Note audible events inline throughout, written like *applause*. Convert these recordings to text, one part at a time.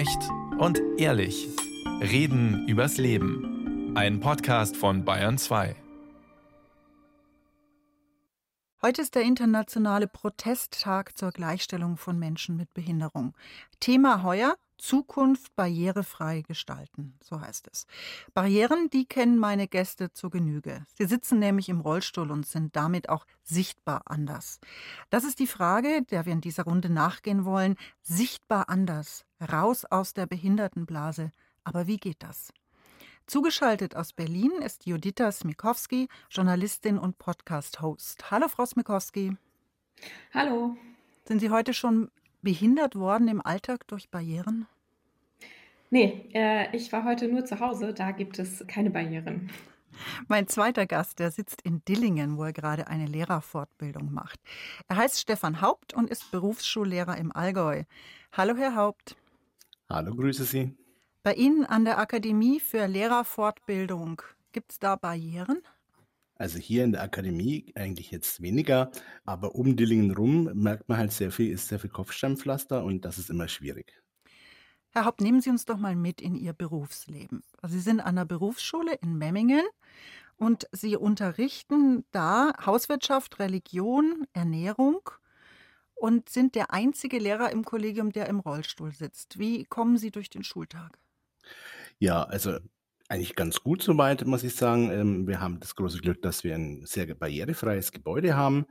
Echt und ehrlich. Reden übers Leben. Ein Podcast von Bayern 2. Heute ist der internationale Protesttag zur Gleichstellung von Menschen mit Behinderung. Thema heuer Zukunft barrierefrei gestalten, so heißt es. Barrieren, die kennen meine Gäste zur Genüge. Sie sitzen nämlich im Rollstuhl und sind damit auch sichtbar anders. Das ist die Frage, der wir in dieser Runde nachgehen wollen. Sichtbar anders, raus aus der Behindertenblase. Aber wie geht das? Zugeschaltet aus Berlin ist Judita Smikowski, Journalistin und Podcast-Host. Hallo, Frau Smikowski. Hallo. Sind Sie heute schon behindert worden im Alltag durch Barrieren? Nee, äh, ich war heute nur zu Hause, da gibt es keine Barrieren. Mein zweiter Gast, der sitzt in Dillingen, wo er gerade eine Lehrerfortbildung macht. Er heißt Stefan Haupt und ist Berufsschullehrer im Allgäu. Hallo, Herr Haupt. Hallo, grüße Sie. Bei Ihnen an der Akademie für Lehrerfortbildung, gibt es da Barrieren? Also hier in der Akademie eigentlich jetzt weniger, aber um Dillingen rum merkt man halt sehr viel, ist sehr viel Kopfsteinpflaster und das ist immer schwierig. Herr Haupt, nehmen Sie uns doch mal mit in Ihr Berufsleben. Also Sie sind an der Berufsschule in Memmingen und Sie unterrichten da Hauswirtschaft, Religion, Ernährung und sind der einzige Lehrer im Kollegium, der im Rollstuhl sitzt. Wie kommen Sie durch den Schultag? Ja, also eigentlich ganz gut soweit, muss ich sagen. Ähm, wir haben das große Glück, dass wir ein sehr barrierefreies Gebäude haben.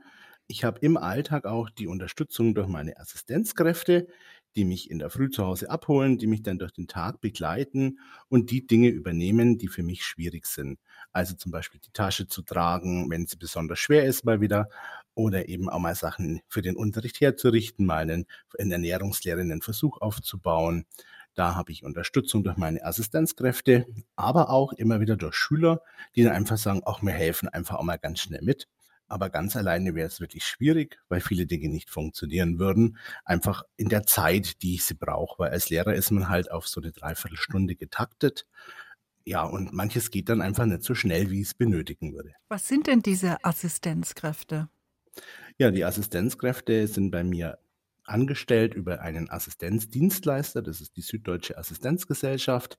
Ich habe im Alltag auch die Unterstützung durch meine Assistenzkräfte, die mich in der Früh zu Hause abholen, die mich dann durch den Tag begleiten und die Dinge übernehmen, die für mich schwierig sind. Also zum Beispiel die Tasche zu tragen, wenn sie besonders schwer ist, mal wieder, oder eben auch mal Sachen für den Unterricht herzurichten, mal einen, in Ernährungslehre einen Versuch aufzubauen. Da habe ich Unterstützung durch meine Assistenzkräfte, aber auch immer wieder durch Schüler, die dann einfach sagen, auch mir helfen einfach auch mal ganz schnell mit. Aber ganz alleine wäre es wirklich schwierig, weil viele Dinge nicht funktionieren würden. Einfach in der Zeit, die ich sie brauche. Weil als Lehrer ist man halt auf so eine Dreiviertelstunde getaktet. Ja, und manches geht dann einfach nicht so schnell, wie es benötigen würde. Was sind denn diese Assistenzkräfte? Ja, die Assistenzkräfte sind bei mir angestellt über einen Assistenzdienstleister, das ist die Süddeutsche Assistenzgesellschaft.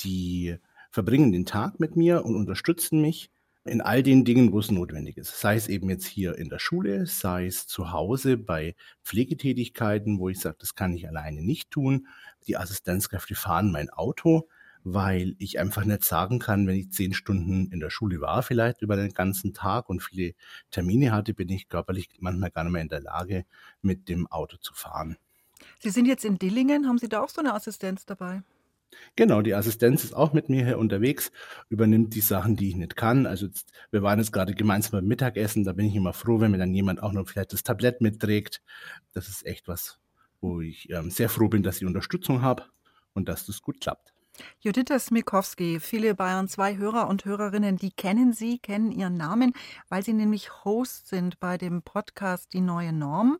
Die verbringen den Tag mit mir und unterstützen mich in all den Dingen, wo es notwendig ist. Sei es eben jetzt hier in der Schule, sei es zu Hause bei Pflegetätigkeiten, wo ich sage, das kann ich alleine nicht tun. Die Assistenzkräfte fahren mein Auto weil ich einfach nicht sagen kann, wenn ich zehn Stunden in der Schule war, vielleicht über den ganzen Tag und viele Termine hatte, bin ich körperlich manchmal gar nicht mehr in der Lage, mit dem Auto zu fahren. Sie sind jetzt in Dillingen, haben Sie da auch so eine Assistenz dabei? Genau, die Assistenz ist auch mit mir hier unterwegs, übernimmt die Sachen, die ich nicht kann. Also wir waren jetzt gerade gemeinsam beim Mittagessen, da bin ich immer froh, wenn mir dann jemand auch noch vielleicht das Tablett mitträgt. Das ist echt was, wo ich ähm, sehr froh bin, dass ich Unterstützung habe und dass das gut klappt. Judith Smikowski, viele Bayern 2 Hörer und Hörerinnen, die kennen Sie, kennen Ihren Namen, weil Sie nämlich Host sind bei dem Podcast Die neue Norm.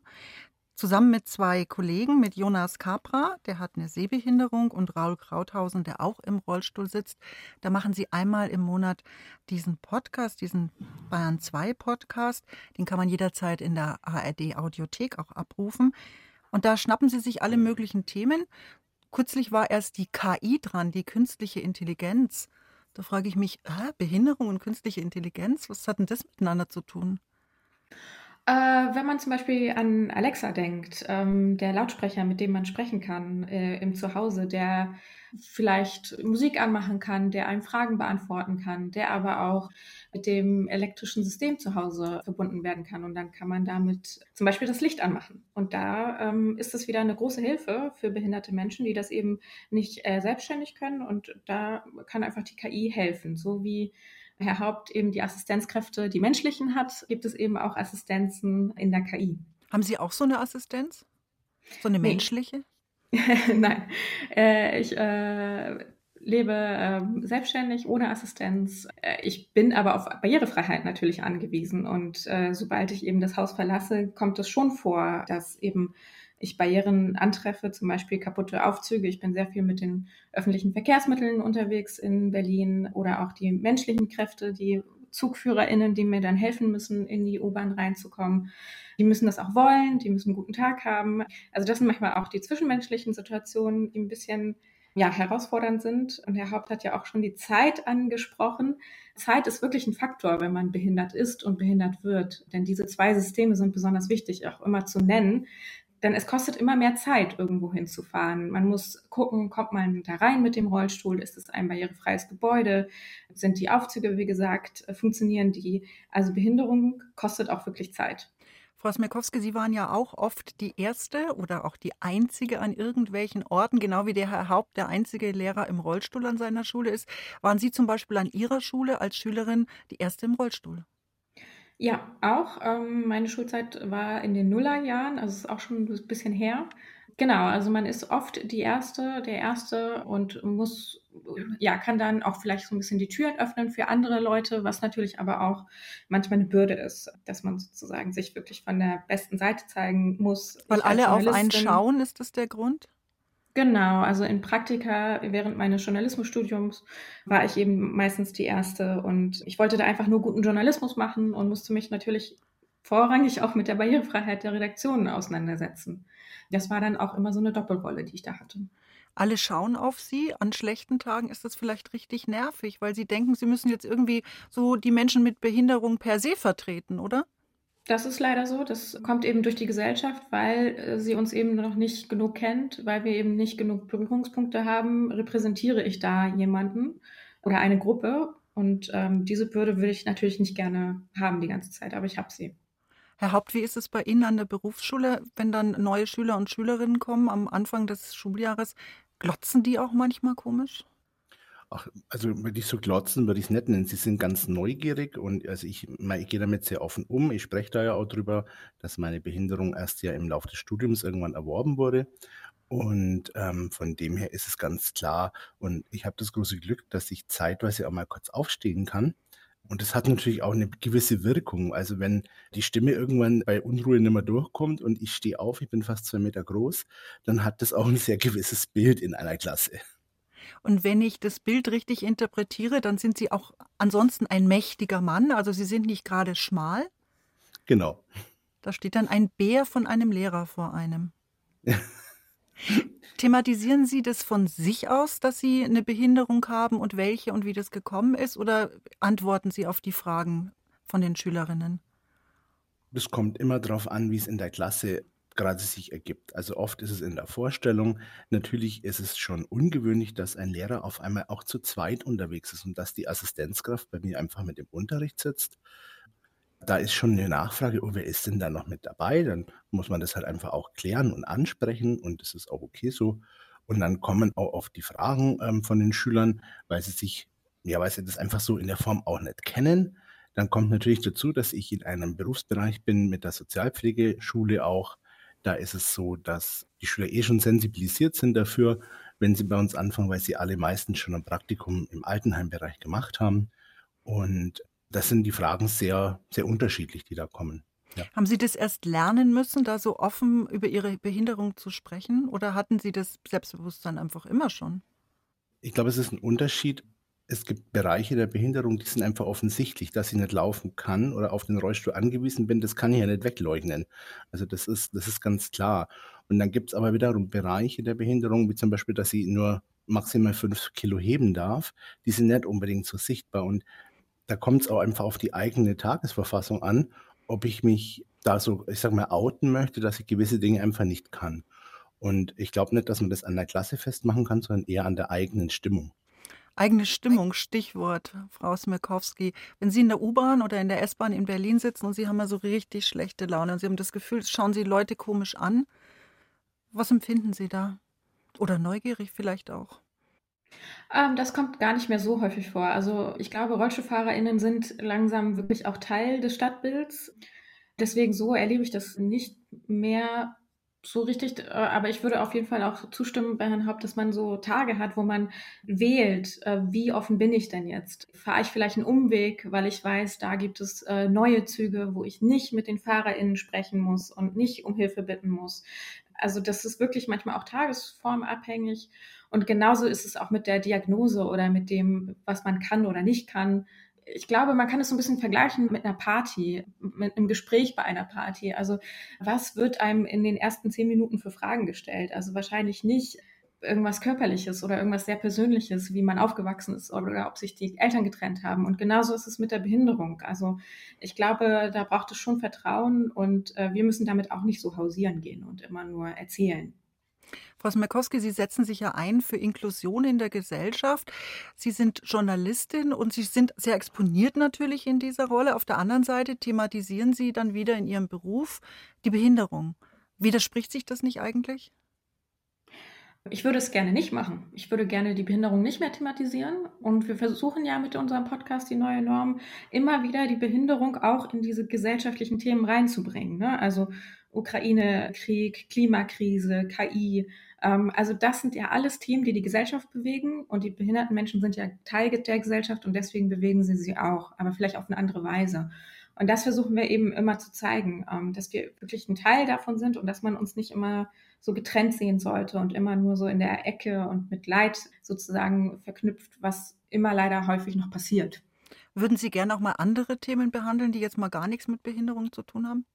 Zusammen mit zwei Kollegen, mit Jonas Capra, der hat eine Sehbehinderung, und Raul Krauthausen, der auch im Rollstuhl sitzt. Da machen sie einmal im Monat diesen Podcast, diesen Bayern 2 Podcast. Den kann man jederzeit in der ARD Audiothek auch abrufen. Und da schnappen sie sich alle möglichen Themen Kürzlich war erst die KI dran, die künstliche Intelligenz. Da frage ich mich, äh, Behinderung und künstliche Intelligenz, was hat denn das miteinander zu tun? Äh, wenn man zum Beispiel an Alexa denkt, ähm, der Lautsprecher, mit dem man sprechen kann äh, im Zuhause, der vielleicht Musik anmachen kann, der einem Fragen beantworten kann, der aber auch mit dem elektrischen System zu Hause verbunden werden kann. Und dann kann man damit zum Beispiel das Licht anmachen. Und da ähm, ist das wieder eine große Hilfe für behinderte Menschen, die das eben nicht äh, selbstständig können. Und da kann einfach die KI helfen, so wie Herr Haupt eben die Assistenzkräfte, die menschlichen hat, gibt es eben auch Assistenzen in der KI. Haben Sie auch so eine Assistenz? So eine menschliche? Nee. *laughs* Nein. Äh, ich äh, lebe äh, selbstständig, ohne Assistenz. Äh, ich bin aber auf Barrierefreiheit natürlich angewiesen. Und äh, sobald ich eben das Haus verlasse, kommt es schon vor, dass eben ich Barrieren antreffe, zum Beispiel kaputte Aufzüge. Ich bin sehr viel mit den öffentlichen Verkehrsmitteln unterwegs in Berlin oder auch die menschlichen Kräfte, die ZugführerInnen, die mir dann helfen müssen, in die U-Bahn reinzukommen. Die müssen das auch wollen, die müssen einen guten Tag haben. Also das sind manchmal auch die zwischenmenschlichen Situationen, die ein bisschen ja, herausfordernd sind. Und Herr Haupt hat ja auch schon die Zeit angesprochen. Zeit ist wirklich ein Faktor, wenn man behindert ist und behindert wird. Denn diese zwei Systeme sind besonders wichtig, auch immer zu nennen. Denn es kostet immer mehr Zeit, irgendwo hinzufahren. Man muss gucken, kommt man da rein mit dem Rollstuhl? Ist es ein barrierefreies Gebäude? Sind die Aufzüge, wie gesagt, funktionieren die? Also Behinderung kostet auch wirklich Zeit. Frau Smerkowski, Sie waren ja auch oft die erste oder auch die einzige an irgendwelchen Orten, genau wie der Herr Haupt der einzige Lehrer im Rollstuhl an seiner Schule ist. Waren Sie zum Beispiel an Ihrer Schule als Schülerin die erste im Rollstuhl? Ja, auch. Ähm, meine Schulzeit war in den Nullerjahren, also ist auch schon ein bisschen her. Genau, also man ist oft die Erste, der Erste und muss, ja, kann dann auch vielleicht so ein bisschen die Türen öffnen für andere Leute, was natürlich aber auch manchmal eine Bürde ist, dass man sozusagen sich wirklich von der besten Seite zeigen muss. Weil alle auf einen schauen, ist das der Grund? Genau, also in Praktika während meines Journalismusstudiums war ich eben meistens die Erste und ich wollte da einfach nur guten Journalismus machen und musste mich natürlich vorrangig auch mit der Barrierefreiheit der Redaktionen auseinandersetzen das war dann auch immer so eine Doppelrolle, die ich da hatte. Alle schauen auf Sie. An schlechten Tagen ist das vielleicht richtig nervig, weil Sie denken, Sie müssen jetzt irgendwie so die Menschen mit Behinderung per se vertreten, oder? Das ist leider so. Das kommt eben durch die Gesellschaft, weil äh, sie uns eben noch nicht genug kennt, weil wir eben nicht genug Berührungspunkte haben. Repräsentiere ich da jemanden oder eine Gruppe? Und ähm, diese Bürde würde ich natürlich nicht gerne haben die ganze Zeit, aber ich habe sie. Herr Haupt, wie ist es bei Ihnen an der Berufsschule, wenn dann neue Schüler und Schülerinnen kommen am Anfang des Schuljahres? Glotzen die auch manchmal komisch? Ach, also würde ich so glotzen, würde ich es nicht nennen. Sie sind ganz neugierig und also ich, ich gehe damit sehr offen um. Ich spreche da ja auch drüber, dass meine Behinderung erst ja im Laufe des Studiums irgendwann erworben wurde. Und ähm, von dem her ist es ganz klar. Und ich habe das große Glück, dass ich zeitweise auch mal kurz aufstehen kann und das hat natürlich auch eine gewisse Wirkung. Also wenn die Stimme irgendwann bei Unruhe nicht mehr durchkommt und ich stehe auf, ich bin fast zwei Meter groß, dann hat das auch ein sehr gewisses Bild in einer Klasse. Und wenn ich das Bild richtig interpretiere, dann sind Sie auch ansonsten ein mächtiger Mann. Also Sie sind nicht gerade schmal. Genau. Da steht dann ein Bär von einem Lehrer vor einem. *laughs* Thematisieren Sie das von sich aus, dass Sie eine Behinderung haben und welche und wie das gekommen ist, oder antworten Sie auf die Fragen von den Schülerinnen? Das kommt immer darauf an, wie es in der Klasse gerade sich ergibt. Also oft ist es in der Vorstellung. Natürlich ist es schon ungewöhnlich, dass ein Lehrer auf einmal auch zu zweit unterwegs ist und dass die Assistenzkraft bei mir einfach mit dem Unterricht sitzt da ist schon eine Nachfrage, oh, wer ist denn da noch mit dabei? Dann muss man das halt einfach auch klären und ansprechen und das ist auch okay so. Und dann kommen auch oft die Fragen ähm, von den Schülern, weil sie sich, ja, weil sie das einfach so in der Form auch nicht kennen. Dann kommt natürlich dazu, dass ich in einem Berufsbereich bin mit der Sozialpflegeschule auch. Da ist es so, dass die Schüler eh schon sensibilisiert sind dafür, wenn sie bei uns anfangen, weil sie alle meistens schon ein Praktikum im Altenheimbereich gemacht haben. Und das sind die Fragen sehr, sehr unterschiedlich, die da kommen. Ja. Haben Sie das erst lernen müssen, da so offen über Ihre Behinderung zu sprechen? Oder hatten Sie das Selbstbewusstsein einfach immer schon? Ich glaube, es ist ein Unterschied. Es gibt Bereiche der Behinderung, die sind einfach offensichtlich, dass ich nicht laufen kann oder auf den Rollstuhl angewiesen bin. Das kann ich ja nicht wegleugnen. Also das ist, das ist ganz klar. Und dann gibt es aber wiederum Bereiche der Behinderung, wie zum Beispiel, dass ich nur maximal fünf Kilo heben darf. Die sind nicht unbedingt so sichtbar. Und da kommt es auch einfach auf die eigene Tagesverfassung an, ob ich mich da so, ich sag mal, outen möchte, dass ich gewisse Dinge einfach nicht kann. Und ich glaube nicht, dass man das an der Klasse festmachen kann, sondern eher an der eigenen Stimmung. Eigene Stimmung, Stichwort, Frau Smirkowski. Wenn Sie in der U-Bahn oder in der S-Bahn in Berlin sitzen und Sie haben ja so richtig schlechte Laune und Sie haben das Gefühl, schauen Sie Leute komisch an, was empfinden Sie da? Oder neugierig vielleicht auch? Ähm, das kommt gar nicht mehr so häufig vor. Also ich glaube, RollstuhlfahrerInnen sind langsam wirklich auch Teil des Stadtbilds. Deswegen so erlebe ich das nicht mehr so richtig, äh, aber ich würde auf jeden Fall auch zustimmen bei Herrn Haupt, dass man so Tage hat, wo man wählt, äh, wie offen bin ich denn jetzt? Fahre ich vielleicht einen Umweg, weil ich weiß, da gibt es äh, neue Züge, wo ich nicht mit den FahrerInnen sprechen muss und nicht um Hilfe bitten muss. Also das ist wirklich manchmal auch tagesformabhängig. Und genauso ist es auch mit der Diagnose oder mit dem, was man kann oder nicht kann. Ich glaube, man kann es so ein bisschen vergleichen mit einer Party, mit einem Gespräch bei einer Party. Also was wird einem in den ersten zehn Minuten für Fragen gestellt? Also wahrscheinlich nicht irgendwas Körperliches oder irgendwas sehr Persönliches, wie man aufgewachsen ist oder ob sich die Eltern getrennt haben. Und genauso ist es mit der Behinderung. Also ich glaube, da braucht es schon Vertrauen und äh, wir müssen damit auch nicht so hausieren gehen und immer nur erzählen. Frau Smerkowski, Sie setzen sich ja ein für Inklusion in der Gesellschaft. Sie sind Journalistin und Sie sind sehr exponiert natürlich in dieser Rolle. Auf der anderen Seite thematisieren Sie dann wieder in Ihrem Beruf die Behinderung. Widerspricht sich das nicht eigentlich? Ich würde es gerne nicht machen. Ich würde gerne die Behinderung nicht mehr thematisieren. Und wir versuchen ja mit unserem Podcast die neue Norm immer wieder die Behinderung auch in diese gesellschaftlichen Themen reinzubringen. Ne? Also Ukraine-Krieg, Klimakrise, KI. Ähm, also das sind ja alles Themen, die die Gesellschaft bewegen. Und die behinderten Menschen sind ja Teil der Gesellschaft und deswegen bewegen sie sie auch, aber vielleicht auf eine andere Weise. Und das versuchen wir eben immer zu zeigen, ähm, dass wir wirklich ein Teil davon sind und dass man uns nicht immer so getrennt sehen sollte und immer nur so in der Ecke und mit Leid sozusagen verknüpft, was immer leider häufig noch passiert. Würden Sie gerne auch mal andere Themen behandeln, die jetzt mal gar nichts mit Behinderung zu tun haben?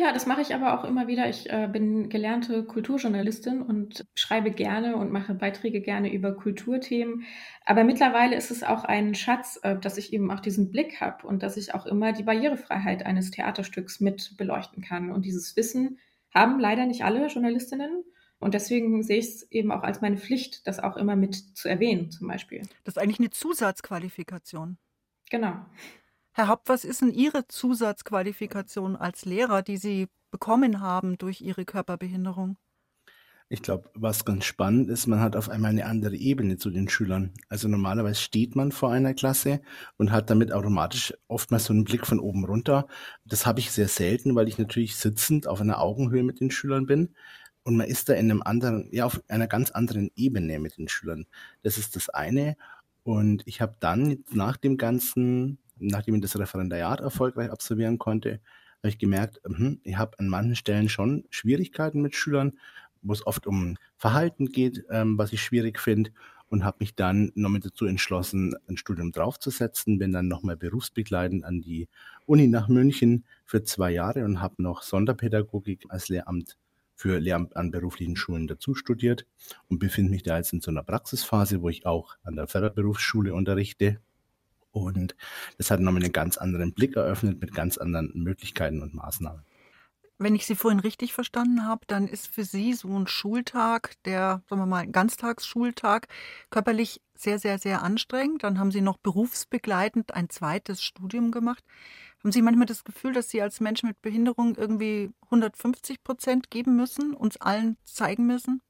Ja, das mache ich aber auch immer wieder. Ich äh, bin gelernte Kulturjournalistin und schreibe gerne und mache Beiträge gerne über Kulturthemen. Aber mittlerweile ist es auch ein Schatz, äh, dass ich eben auch diesen Blick habe und dass ich auch immer die Barrierefreiheit eines Theaterstücks mit beleuchten kann. Und dieses Wissen haben leider nicht alle Journalistinnen. Und deswegen sehe ich es eben auch als meine Pflicht, das auch immer mit zu erwähnen, zum Beispiel. Das ist eigentlich eine Zusatzqualifikation. Genau. Herr Haupt, was ist denn Ihre Zusatzqualifikation als Lehrer, die Sie bekommen haben durch Ihre Körperbehinderung? Ich glaube, was ganz spannend ist, man hat auf einmal eine andere Ebene zu den Schülern. Also normalerweise steht man vor einer Klasse und hat damit automatisch oftmals so einen Blick von oben runter. Das habe ich sehr selten, weil ich natürlich sitzend auf einer Augenhöhe mit den Schülern bin. Und man ist da in einem anderen, ja, auf einer ganz anderen Ebene mit den Schülern. Das ist das eine. Und ich habe dann nach dem Ganzen nachdem ich das Referendariat erfolgreich absolvieren konnte, habe ich gemerkt, hm, ich habe an manchen Stellen schon Schwierigkeiten mit Schülern, wo es oft um Verhalten geht, ähm, was ich schwierig finde und habe mich dann nochmal dazu entschlossen, ein Studium draufzusetzen, bin dann nochmal berufsbegleitend an die Uni nach München für zwei Jahre und habe noch Sonderpädagogik als Lehramt für Lehramt an beruflichen Schulen dazu studiert und befinde mich da jetzt in so einer Praxisphase, wo ich auch an der Förderberufsschule unterrichte und das hat nochmal einen ganz anderen Blick eröffnet mit ganz anderen Möglichkeiten und Maßnahmen. Wenn ich Sie vorhin richtig verstanden habe, dann ist für Sie so ein Schultag, der, sagen wir mal, Ganztagsschultag, körperlich sehr, sehr, sehr anstrengend. Dann haben Sie noch berufsbegleitend ein zweites Studium gemacht. Haben Sie manchmal das Gefühl, dass Sie als Mensch mit Behinderung irgendwie 150 Prozent geben müssen, uns allen zeigen müssen?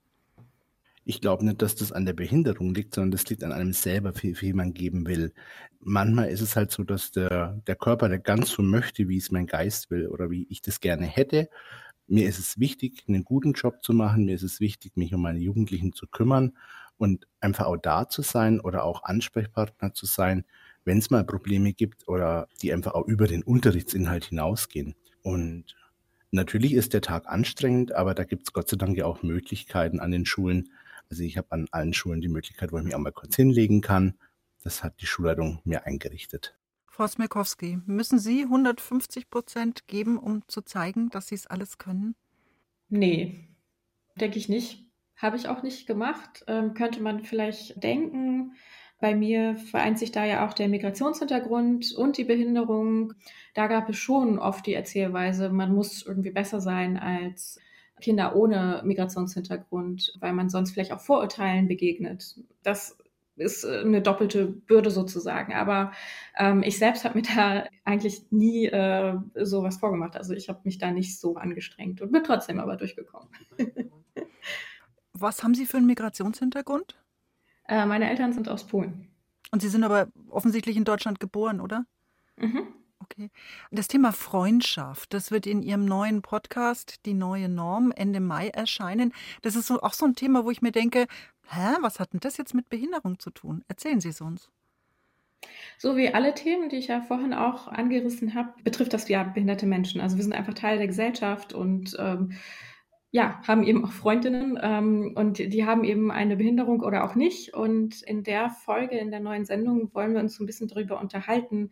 Ich glaube nicht, dass das an der Behinderung liegt, sondern das liegt an einem selber, wie viel man geben will. Manchmal ist es halt so, dass der, der Körper, der ganz so möchte, wie es mein Geist will oder wie ich das gerne hätte. Mir ist es wichtig, einen guten Job zu machen. Mir ist es wichtig, mich um meine Jugendlichen zu kümmern und einfach auch da zu sein oder auch Ansprechpartner zu sein, wenn es mal Probleme gibt oder die einfach auch über den Unterrichtsinhalt hinausgehen. Und natürlich ist der Tag anstrengend, aber da gibt es Gott sei Dank ja auch Möglichkeiten an den Schulen, also ich habe an allen Schulen die Möglichkeit, wo ich mich auch mal kurz hinlegen kann. Das hat die Schulleitung mir eingerichtet. Frau Smirkowski, müssen Sie 150 Prozent geben, um zu zeigen, dass Sie es alles können? Nee, denke ich nicht. Habe ich auch nicht gemacht. Ähm, könnte man vielleicht denken. Bei mir vereint sich da ja auch der Migrationshintergrund und die Behinderung. Da gab es schon oft die Erzählweise, man muss irgendwie besser sein als Kinder ohne Migrationshintergrund, weil man sonst vielleicht auch Vorurteilen begegnet. Das ist äh, eine doppelte Bürde sozusagen. Aber ähm, ich selbst habe mir da eigentlich nie äh, sowas vorgemacht. Also ich habe mich da nicht so angestrengt und bin trotzdem aber durchgekommen. *laughs* Was haben Sie für einen Migrationshintergrund? Äh, meine Eltern sind aus Polen. Und Sie sind aber offensichtlich in Deutschland geboren, oder? Mhm. Okay. Das Thema Freundschaft, das wird in Ihrem neuen Podcast, die neue Norm, Ende Mai erscheinen. Das ist so, auch so ein Thema, wo ich mir denke, hä, was hat denn das jetzt mit Behinderung zu tun? Erzählen Sie es uns. So wie alle Themen, die ich ja vorhin auch angerissen habe, betrifft das ja behinderte Menschen. Also wir sind einfach Teil der Gesellschaft und ähm, ja, haben eben auch Freundinnen ähm, und die haben eben eine Behinderung oder auch nicht. Und in der Folge, in der neuen Sendung, wollen wir uns so ein bisschen darüber unterhalten,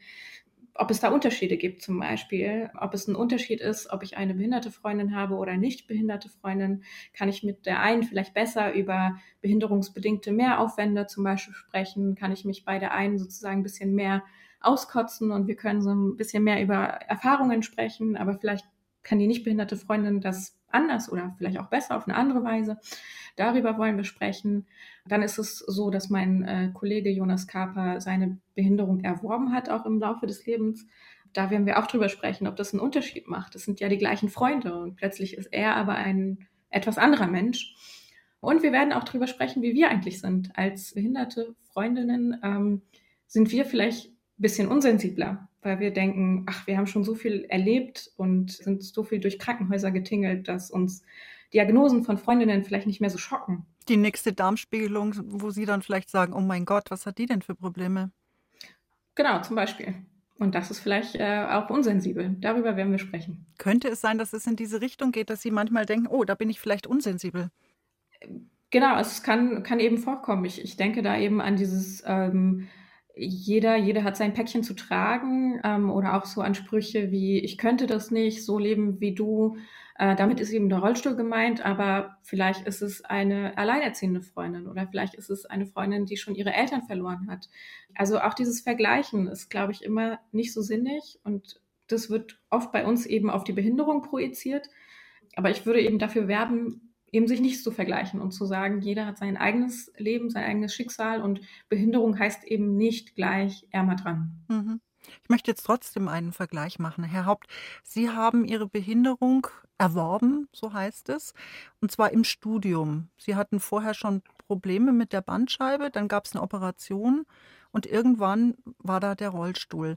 ob es da Unterschiede gibt zum Beispiel, ob es ein Unterschied ist, ob ich eine behinderte Freundin habe oder nicht behinderte Freundin, kann ich mit der einen vielleicht besser über behinderungsbedingte Mehraufwände zum Beispiel sprechen, kann ich mich bei der einen sozusagen ein bisschen mehr auskotzen und wir können so ein bisschen mehr über Erfahrungen sprechen, aber vielleicht kann die nicht behinderte Freundin das anders oder vielleicht auch besser auf eine andere Weise. Darüber wollen wir sprechen. Dann ist es so, dass mein äh, Kollege Jonas Kaper seine Behinderung erworben hat, auch im Laufe des Lebens. Da werden wir auch drüber sprechen, ob das einen Unterschied macht. Das sind ja die gleichen Freunde und plötzlich ist er aber ein etwas anderer Mensch. Und wir werden auch darüber sprechen, wie wir eigentlich sind. Als behinderte Freundinnen ähm, sind wir vielleicht ein bisschen unsensibler weil wir denken, ach, wir haben schon so viel erlebt und sind so viel durch Krankenhäuser getingelt, dass uns Diagnosen von Freundinnen vielleicht nicht mehr so schocken. Die nächste Darmspiegelung, wo sie dann vielleicht sagen, oh mein Gott, was hat die denn für Probleme? Genau, zum Beispiel. Und das ist vielleicht äh, auch unsensibel. Darüber werden wir sprechen. Könnte es sein, dass es in diese Richtung geht, dass Sie manchmal denken, oh, da bin ich vielleicht unsensibel? Genau, es kann, kann eben vorkommen. Ich, ich denke da eben an dieses ähm, jeder, jeder hat sein Päckchen zu tragen ähm, oder auch so Ansprüche wie ich könnte das nicht so leben wie du. Äh, damit ist eben der Rollstuhl gemeint, aber vielleicht ist es eine alleinerziehende Freundin oder vielleicht ist es eine Freundin, die schon ihre Eltern verloren hat. Also auch dieses Vergleichen ist, glaube ich, immer nicht so sinnig und das wird oft bei uns eben auf die Behinderung projiziert. Aber ich würde eben dafür werben, eben sich nicht zu vergleichen und zu sagen, jeder hat sein eigenes Leben, sein eigenes Schicksal und Behinderung heißt eben nicht gleich ärmer dran. Mhm. Ich möchte jetzt trotzdem einen Vergleich machen. Herr Haupt, Sie haben Ihre Behinderung erworben, so heißt es, und zwar im Studium. Sie hatten vorher schon Probleme mit der Bandscheibe, dann gab es eine Operation und irgendwann war da der Rollstuhl.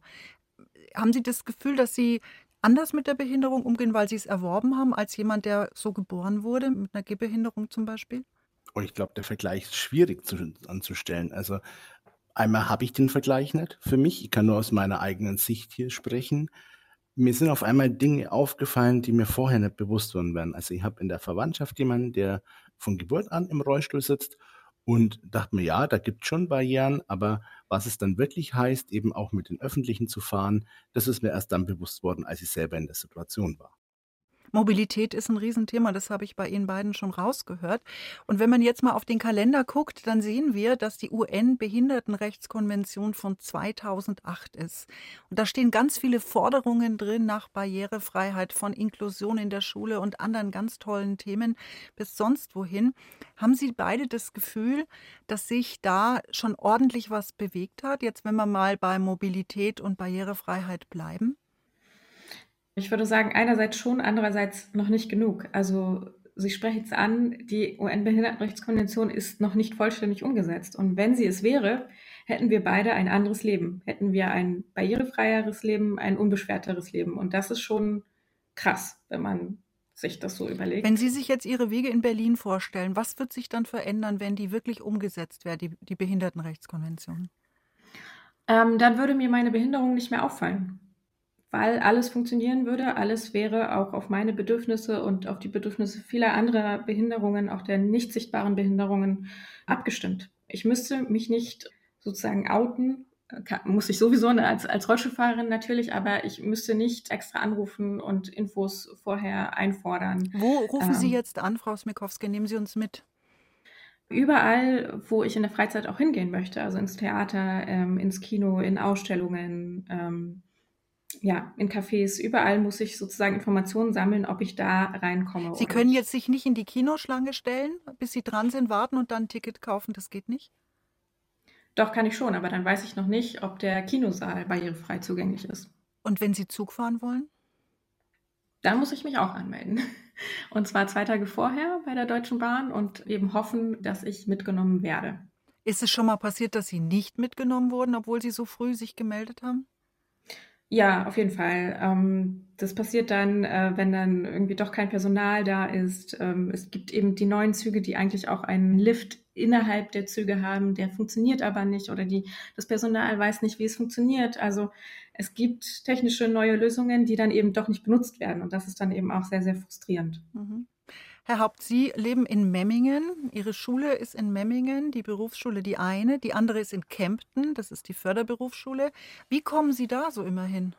Haben Sie das Gefühl, dass Sie anders mit der Behinderung umgehen, weil sie es erworben haben, als jemand, der so geboren wurde, mit einer Gehbehinderung zum Beispiel? Und ich glaube, der Vergleich ist schwierig zu, anzustellen. Also einmal habe ich den Vergleich nicht für mich. Ich kann nur aus meiner eigenen Sicht hier sprechen. Mir sind auf einmal Dinge aufgefallen, die mir vorher nicht bewusst waren. Also ich habe in der Verwandtschaft jemanden, der von Geburt an im Rollstuhl sitzt und dachte mir, ja, da gibt es schon Barrieren, aber was es dann wirklich heißt, eben auch mit den Öffentlichen zu fahren, das ist mir erst dann bewusst worden, als ich selber in der Situation war. Mobilität ist ein Riesenthema, das habe ich bei Ihnen beiden schon rausgehört. Und wenn man jetzt mal auf den Kalender guckt, dann sehen wir, dass die UN-Behindertenrechtskonvention von 2008 ist. Und da stehen ganz viele Forderungen drin nach Barrierefreiheit, von Inklusion in der Schule und anderen ganz tollen Themen bis sonst wohin. Haben Sie beide das Gefühl, dass sich da schon ordentlich was bewegt hat, jetzt wenn wir mal bei Mobilität und Barrierefreiheit bleiben? Ich würde sagen, einerseits schon, andererseits noch nicht genug. Also Sie sprechen es an, die UN-Behindertenrechtskonvention ist noch nicht vollständig umgesetzt. Und wenn sie es wäre, hätten wir beide ein anderes Leben. Hätten wir ein barrierefreieres Leben, ein unbeschwerteres Leben. Und das ist schon krass, wenn man sich das so überlegt. Wenn Sie sich jetzt Ihre Wege in Berlin vorstellen, was wird sich dann verändern, wenn die wirklich umgesetzt wäre, die, die Behindertenrechtskonvention? Ähm, dann würde mir meine Behinderung nicht mehr auffallen weil alles funktionieren würde. Alles wäre auch auf meine Bedürfnisse und auf die Bedürfnisse vieler anderer Behinderungen, auch der nicht sichtbaren Behinderungen, abgestimmt. Ich müsste mich nicht sozusagen outen, muss ich sowieso als, als Rollstuhlfahrerin natürlich, aber ich müsste nicht extra anrufen und Infos vorher einfordern. Wo rufen ähm, Sie jetzt an, Frau Smikowski? Nehmen Sie uns mit. Überall, wo ich in der Freizeit auch hingehen möchte, also ins Theater, ähm, ins Kino, in Ausstellungen, ähm, ja, in Cafés, überall muss ich sozusagen Informationen sammeln, ob ich da reinkomme. Sie können nicht. jetzt sich nicht in die Kinoschlange stellen, bis Sie dran sind, warten und dann ein Ticket kaufen, das geht nicht? Doch, kann ich schon, aber dann weiß ich noch nicht, ob der Kinosaal barrierefrei zugänglich ist. Und wenn Sie Zug fahren wollen? Dann muss ich mich auch anmelden. *laughs* Und zwar zwei Tage vorher bei der Deutschen Bahn und eben hoffen, dass ich mitgenommen werde. Ist es schon mal passiert, dass Sie nicht mitgenommen wurden, obwohl Sie so früh sich gemeldet haben? Ja, auf jeden Fall. Ähm, das passiert dann, äh, wenn dann irgendwie doch kein Personal da ist. Ähm, es gibt eben die neuen Züge, die eigentlich auch einen Lift innerhalb der Züge haben, der funktioniert aber nicht oder die, das Personal weiß nicht, wie es funktioniert. Also es gibt technische neue Lösungen, die dann eben doch nicht benutzt werden und das ist dann eben auch sehr, sehr frustrierend. Mhm. Herr Haupt, Sie leben in Memmingen. Ihre Schule ist in Memmingen, die Berufsschule die eine, die andere ist in Kempten, das ist die Förderberufsschule. Wie kommen Sie da so immer hin?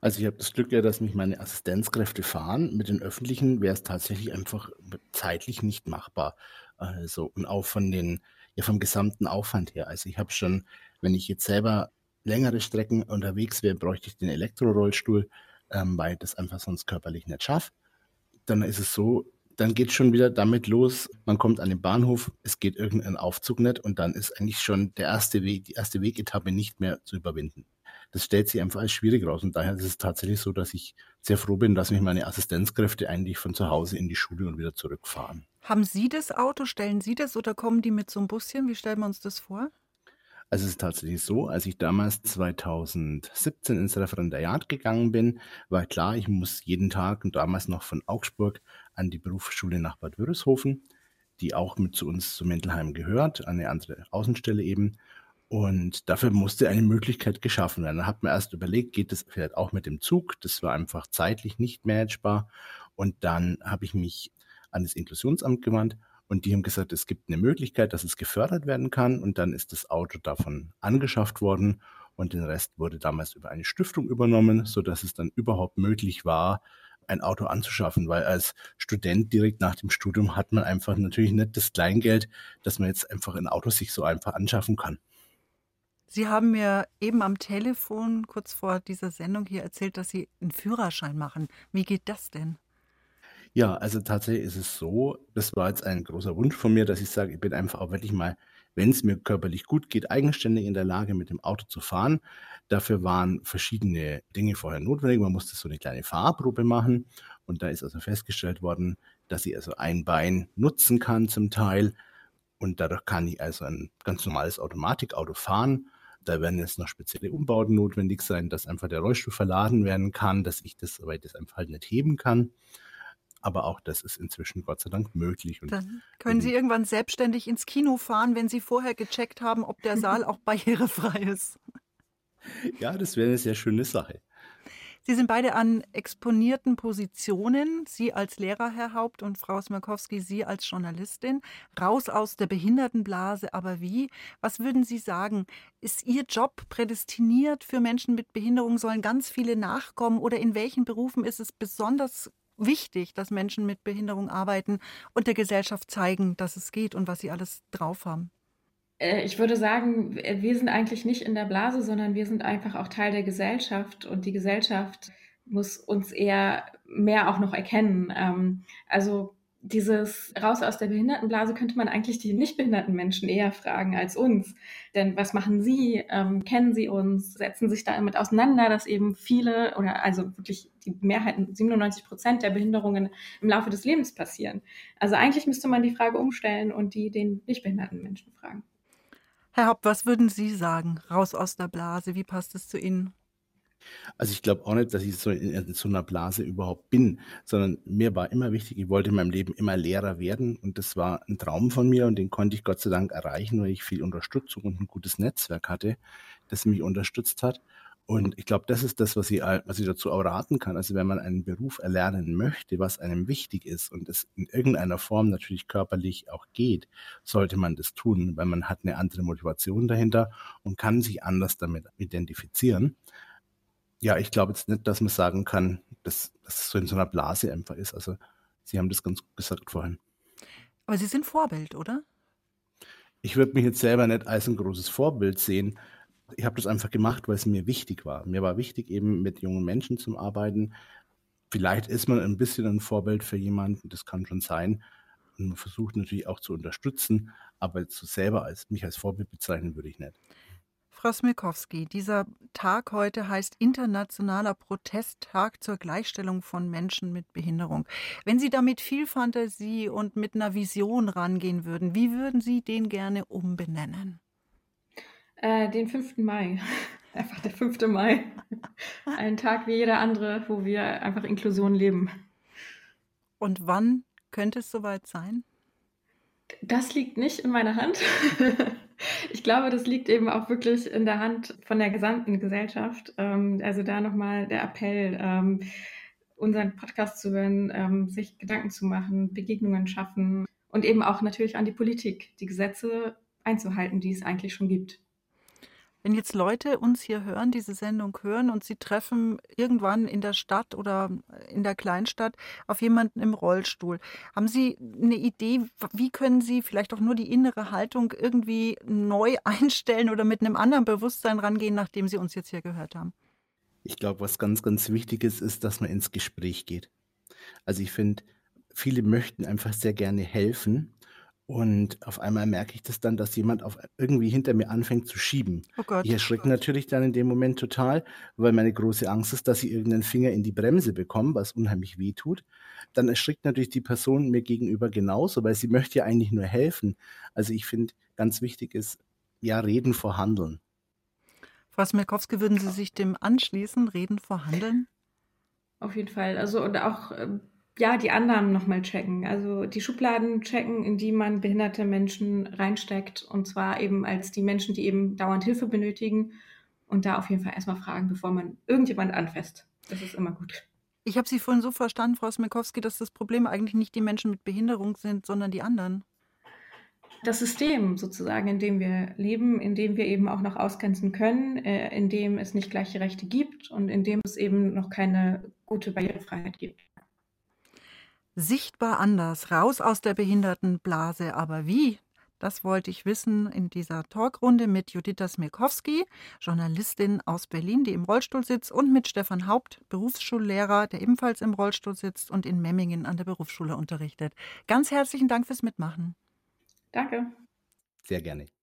Also ich habe das Glück ja, dass mich meine Assistenzkräfte fahren. Mit den öffentlichen wäre es tatsächlich einfach zeitlich nicht machbar. Also und auch von den, ja vom gesamten Aufwand her. Also ich habe schon, wenn ich jetzt selber längere Strecken unterwegs wäre, bräuchte ich den Elektrorollstuhl, ähm, weil ich das einfach sonst körperlich nicht schaffe. Dann ist es so, dann geht schon wieder damit los, man kommt an den Bahnhof, es geht irgendein Aufzug nicht und dann ist eigentlich schon der erste Weg, die erste Wegetappe nicht mehr zu überwinden. Das stellt sich einfach als schwierig raus und daher ist es tatsächlich so, dass ich sehr froh bin, dass mich meine Assistenzkräfte eigentlich von zu Hause in die Schule und wieder zurückfahren. Haben Sie das Auto, stellen Sie das oder kommen die mit so einem Buschen? Wie stellen wir uns das vor? Also es ist tatsächlich so, als ich damals 2017 ins Referendariat gegangen bin, war klar, ich muss jeden Tag und damals noch von Augsburg an die Berufsschule nach Bad Wörishofen, die auch mit zu uns zu Mendelheim gehört, eine andere Außenstelle eben. Und dafür musste eine Möglichkeit geschaffen werden. Da hat man erst überlegt, geht das vielleicht auch mit dem Zug? Das war einfach zeitlich nicht managebar. Und dann habe ich mich an das Inklusionsamt gewandt und die haben gesagt, es gibt eine Möglichkeit, dass es gefördert werden kann. Und dann ist das Auto davon angeschafft worden. Und den Rest wurde damals über eine Stiftung übernommen, sodass es dann überhaupt möglich war, ein Auto anzuschaffen, weil als Student direkt nach dem Studium hat man einfach natürlich nicht das Kleingeld, dass man jetzt einfach ein Auto sich so einfach anschaffen kann. Sie haben mir eben am Telefon kurz vor dieser Sendung hier erzählt, dass Sie einen Führerschein machen. Wie geht das denn? Ja, also tatsächlich ist es so, das war jetzt ein großer Wunsch von mir, dass ich sage, ich bin einfach auch wirklich mal, wenn es mir körperlich gut geht, eigenständig in der Lage, mit dem Auto zu fahren. Dafür waren verschiedene Dinge vorher notwendig. Man musste so eine kleine Fahrprobe machen und da ist also festgestellt worden, dass ich also ein Bein nutzen kann zum Teil und dadurch kann ich also ein ganz normales Automatikauto fahren. Da werden jetzt noch spezielle Umbauten notwendig sein, dass einfach der Rollstuhl verladen werden kann, dass ich das, weil ich das einfach halt nicht heben kann aber auch das ist inzwischen Gott sei Dank möglich. Und Dann können Sie irgendwann selbstständig ins Kino fahren, wenn Sie vorher gecheckt haben, ob der Saal *laughs* auch barrierefrei ist. Ja, das wäre eine sehr schöne Sache. Sie sind beide an exponierten Positionen. Sie als Lehrer, Herr Haupt, und Frau Smirkowski, Sie als Journalistin. Raus aus der Behindertenblase, aber wie? Was würden Sie sagen? Ist Ihr Job prädestiniert für Menschen mit Behinderung? Sollen ganz viele nachkommen? Oder in welchen Berufen ist es besonders wichtig, dass Menschen mit Behinderung arbeiten und der Gesellschaft zeigen, dass es geht und was sie alles drauf haben? Äh, ich würde sagen, wir sind eigentlich nicht in der Blase, sondern wir sind einfach auch Teil der Gesellschaft und die Gesellschaft muss uns eher mehr auch noch erkennen. Ähm, also dieses raus aus der Behindertenblase könnte man eigentlich die nicht behinderten Menschen eher fragen als uns. Denn was machen sie? Ähm, kennen sie uns? Setzen sich damit auseinander, dass eben viele oder also wirklich die Mehrheit, 97 Prozent der Behinderungen im Laufe des Lebens passieren. Also eigentlich müsste man die Frage umstellen und die den nicht behinderten Menschen fragen. Herr Haupt, was würden Sie sagen? Raus aus der Blase, wie passt es zu Ihnen? Also ich glaube auch nicht, dass ich so in, in so einer Blase überhaupt bin, sondern mir war immer wichtig, ich wollte in meinem Leben immer Lehrer werden und das war ein Traum von mir und den konnte ich Gott sei Dank erreichen, weil ich viel Unterstützung und ein gutes Netzwerk hatte, das mich unterstützt hat. Und ich glaube, das ist das, was ich, was ich dazu auch raten kann. Also wenn man einen Beruf erlernen möchte, was einem wichtig ist und es in irgendeiner Form natürlich körperlich auch geht, sollte man das tun, weil man hat eine andere Motivation dahinter und kann sich anders damit identifizieren. Ja, ich glaube jetzt nicht, dass man sagen kann, dass das so in so einer Blase einfach ist. Also Sie haben das ganz gut gesagt vorhin. Aber Sie sind Vorbild, oder? Ich würde mich jetzt selber nicht als ein großes Vorbild sehen. Ich habe das einfach gemacht, weil es mir wichtig war. Mir war wichtig, eben mit jungen Menschen zu arbeiten. Vielleicht ist man ein bisschen ein Vorbild für jemanden, das kann schon sein. Und man versucht natürlich auch zu unterstützen, aber zu selber als mich als Vorbild bezeichnen würde ich nicht. Frau Smilkowski, dieser Tag heute heißt Internationaler Protesttag zur Gleichstellung von Menschen mit Behinderung. Wenn Sie da mit viel Fantasie und mit einer Vision rangehen würden, wie würden Sie den gerne umbenennen? Äh, den 5. Mai. *laughs* Einfach der 5. Mai. Ein Tag wie jeder andere, wo wir einfach Inklusion leben. Und wann könnte es soweit sein? Das liegt nicht in meiner Hand. *laughs* Ich glaube, das liegt eben auch wirklich in der Hand von der gesamten Gesellschaft. Ähm, also da nochmal der Appell. Ähm, unseren Podcast zu hören, ähm, sich Gedanken zu machen, Begegnungen schaffen und eben auch natürlich an die Politik, die Gesetze einzuhalten, die es eigentlich schon gibt. Wenn jetzt Leute uns hier hören, diese Sendung hören und sie treffen irgendwann in der Stadt oder in der Kleinstadt auf jemanden im Rollstuhl, haben Sie eine Idee, wie können Sie vielleicht auch nur die innere Haltung irgendwie neu *laughs* einstellen oder mit einem anderen Bewusstsein rangehen, nachdem Sie uns jetzt hier gehört haben? Ich glaube, was ganz, ganz wichtig ist, ist, dass man ins Gespräch geht. Also ich finde, viele möchten einfach sehr gerne helfen und auf einmal merke ich das dann, dass jemand auf irgendwie hinter mir anfängt zu schieben. Oh Gott. Ich erschrecke natürlich dann in dem Moment total, weil meine große Angst ist, dass ich irgendeinen Finger in die Bremse bekomme, was unheimlich weh tut. Dann erschrickt natürlich die Person mir gegenüber genauso, weil sie möchte ja eigentlich nur helfen. Also ich finde, ganz wichtig ist, ja, reden vor Handeln. Frau Smirkowski, würden Sie sich dem anschließen, reden vor Handeln? Auf jeden Fall. Also und auch ähm, ja, die Annahmen nochmal checken. Also die Schubladen checken, in die man behinderte Menschen reinsteckt. Und zwar eben als die Menschen, die eben dauernd Hilfe benötigen. Und da auf jeden Fall erstmal fragen, bevor man irgendjemand anfasst. Das ist immer gut. Ich habe Sie vorhin so verstanden, Frau Smikowski, dass das Problem eigentlich nicht die Menschen mit Behinderung sind, sondern die anderen. Das System sozusagen, in dem wir leben, in dem wir eben auch noch ausgrenzen können, äh, in dem es nicht gleiche Rechte gibt und in dem es eben noch keine gute Barrierefreiheit gibt. Sichtbar anders, raus aus der Behindertenblase. Aber wie? Das wollte ich wissen in dieser Talkrunde mit Judita Smirkowski, Journalistin aus Berlin, die im Rollstuhl sitzt, und mit Stefan Haupt, Berufsschullehrer, der ebenfalls im Rollstuhl sitzt und in Memmingen an der Berufsschule unterrichtet. Ganz herzlichen Dank fürs Mitmachen. Danke. Sehr gerne.